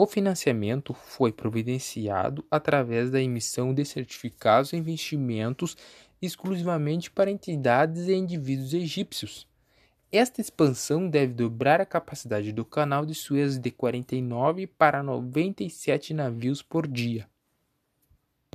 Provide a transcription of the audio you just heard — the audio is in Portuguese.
O financiamento foi providenciado através da emissão de certificados de investimentos exclusivamente para entidades e indivíduos egípcios. Esta expansão deve dobrar a capacidade do canal de Suez de 49 para 97 navios por dia.